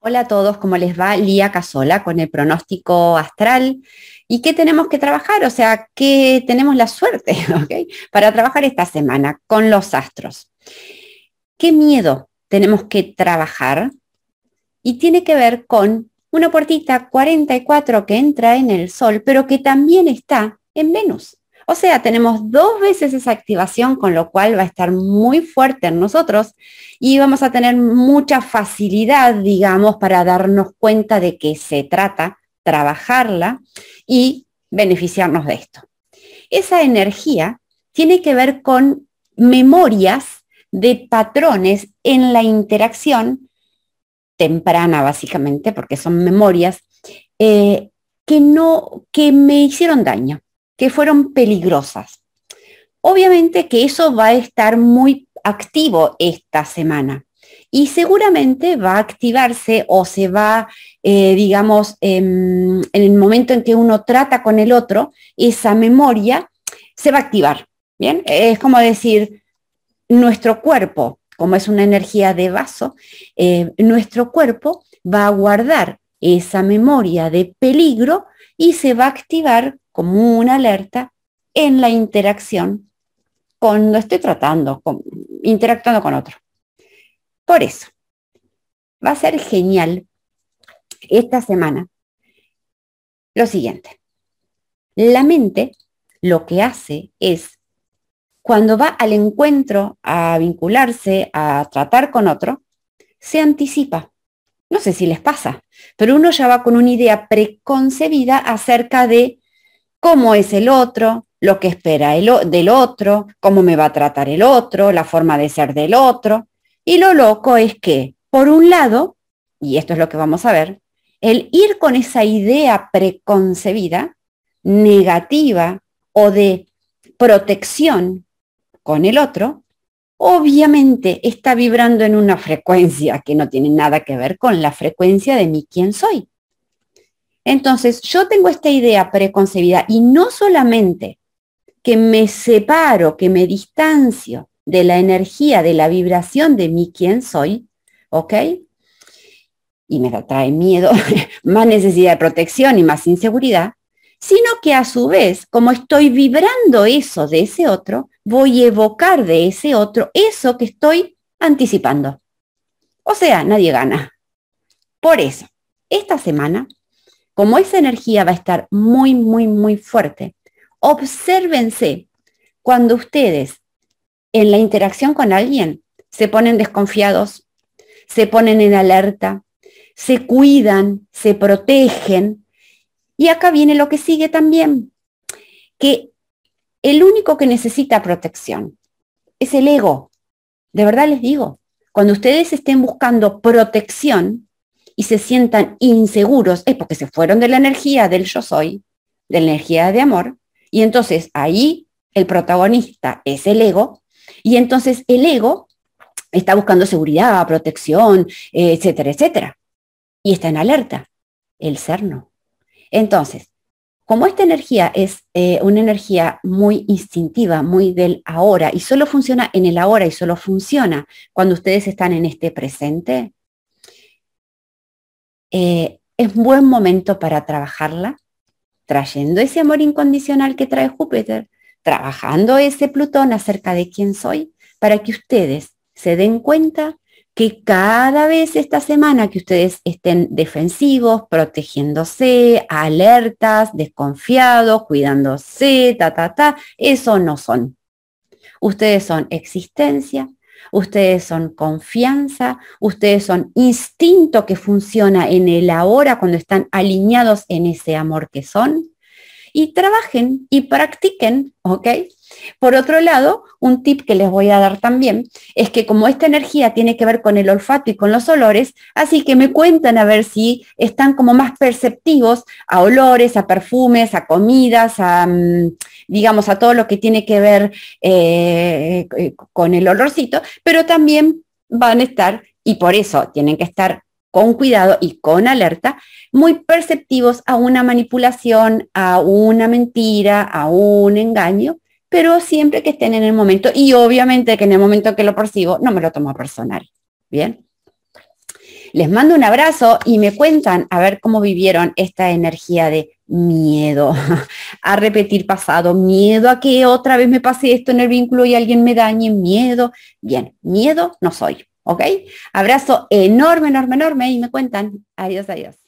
Hola a todos, ¿cómo les va? Lía Casola con el pronóstico astral. ¿Y qué tenemos que trabajar? O sea, ¿qué tenemos la suerte para trabajar esta semana con los astros? ¿Qué miedo tenemos que trabajar? Y tiene que ver con una puertita 44 que entra en el Sol, pero que también está en Venus. O sea, tenemos dos veces esa activación, con lo cual va a estar muy fuerte en nosotros y vamos a tener mucha facilidad, digamos, para darnos cuenta de qué se trata, trabajarla y beneficiarnos de esto. Esa energía tiene que ver con memorias de patrones en la interacción temprana, básicamente, porque son memorias eh, que no, que me hicieron daño que fueron peligrosas. Obviamente que eso va a estar muy activo esta semana y seguramente va a activarse o se va, eh, digamos, en el momento en que uno trata con el otro, esa memoria se va a activar. Bien, es como decir, nuestro cuerpo, como es una energía de vaso, eh, nuestro cuerpo va a guardar esa memoria de peligro y se va a activar como una alerta en la interacción cuando estoy tratando, con, interactuando con otro. Por eso, va a ser genial esta semana lo siguiente. La mente lo que hace es, cuando va al encuentro a vincularse, a tratar con otro, se anticipa. No sé si les pasa, pero uno ya va con una idea preconcebida acerca de cómo es el otro, lo que espera el, del otro, cómo me va a tratar el otro, la forma de ser del otro. Y lo loco es que, por un lado, y esto es lo que vamos a ver, el ir con esa idea preconcebida, negativa o de protección con el otro, obviamente está vibrando en una frecuencia que no tiene nada que ver con la frecuencia de mi quién soy. Entonces, yo tengo esta idea preconcebida y no solamente que me separo, que me distancio de la energía, de la vibración de mí quién soy, ¿ok? Y me trae miedo, más necesidad de protección y más inseguridad, sino que a su vez, como estoy vibrando eso de ese otro, voy a evocar de ese otro eso que estoy anticipando. O sea, nadie gana. Por eso, esta semana como esa energía va a estar muy, muy, muy fuerte, obsérvense cuando ustedes en la interacción con alguien se ponen desconfiados, se ponen en alerta, se cuidan, se protegen. Y acá viene lo que sigue también, que el único que necesita protección es el ego. De verdad les digo, cuando ustedes estén buscando protección, y se sientan inseguros, es porque se fueron de la energía del yo soy, de la energía de amor, y entonces ahí el protagonista es el ego, y entonces el ego está buscando seguridad, protección, etcétera, etcétera, y está en alerta. El ser no. Entonces, como esta energía es eh, una energía muy instintiva, muy del ahora, y solo funciona en el ahora y solo funciona cuando ustedes están en este presente, eh, es buen momento para trabajarla, trayendo ese amor incondicional que trae Júpiter, trabajando ese Plutón acerca de quién soy, para que ustedes se den cuenta que cada vez esta semana que ustedes estén defensivos, protegiéndose, alertas, desconfiados, cuidándose, ta, ta, ta, eso no son. Ustedes son existencia, ustedes son confianza, ustedes son instinto que funciona en el ahora cuando están alineados en ese amor que son. Y trabajen y practiquen, ¿ok? Por otro lado, un tip que les voy a dar también es que como esta energía tiene que ver con el olfato y con los olores, así que me cuentan a ver si están como más perceptivos a olores, a perfumes, a comidas, a, mm, digamos, a todo lo que tiene que ver eh, con el olorcito, pero también van a estar, y por eso tienen que estar con cuidado y con alerta, muy perceptivos a una manipulación, a una mentira, a un engaño, pero siempre que estén en el momento y obviamente que en el momento que lo percibo no me lo tomo personal. Bien. Les mando un abrazo y me cuentan a ver cómo vivieron esta energía de miedo a repetir pasado, miedo a que otra vez me pase esto en el vínculo y alguien me dañe, miedo. Bien, miedo no soy. ¿Ok? Abrazo enorme, enorme, enorme y me cuentan. Adiós, adiós.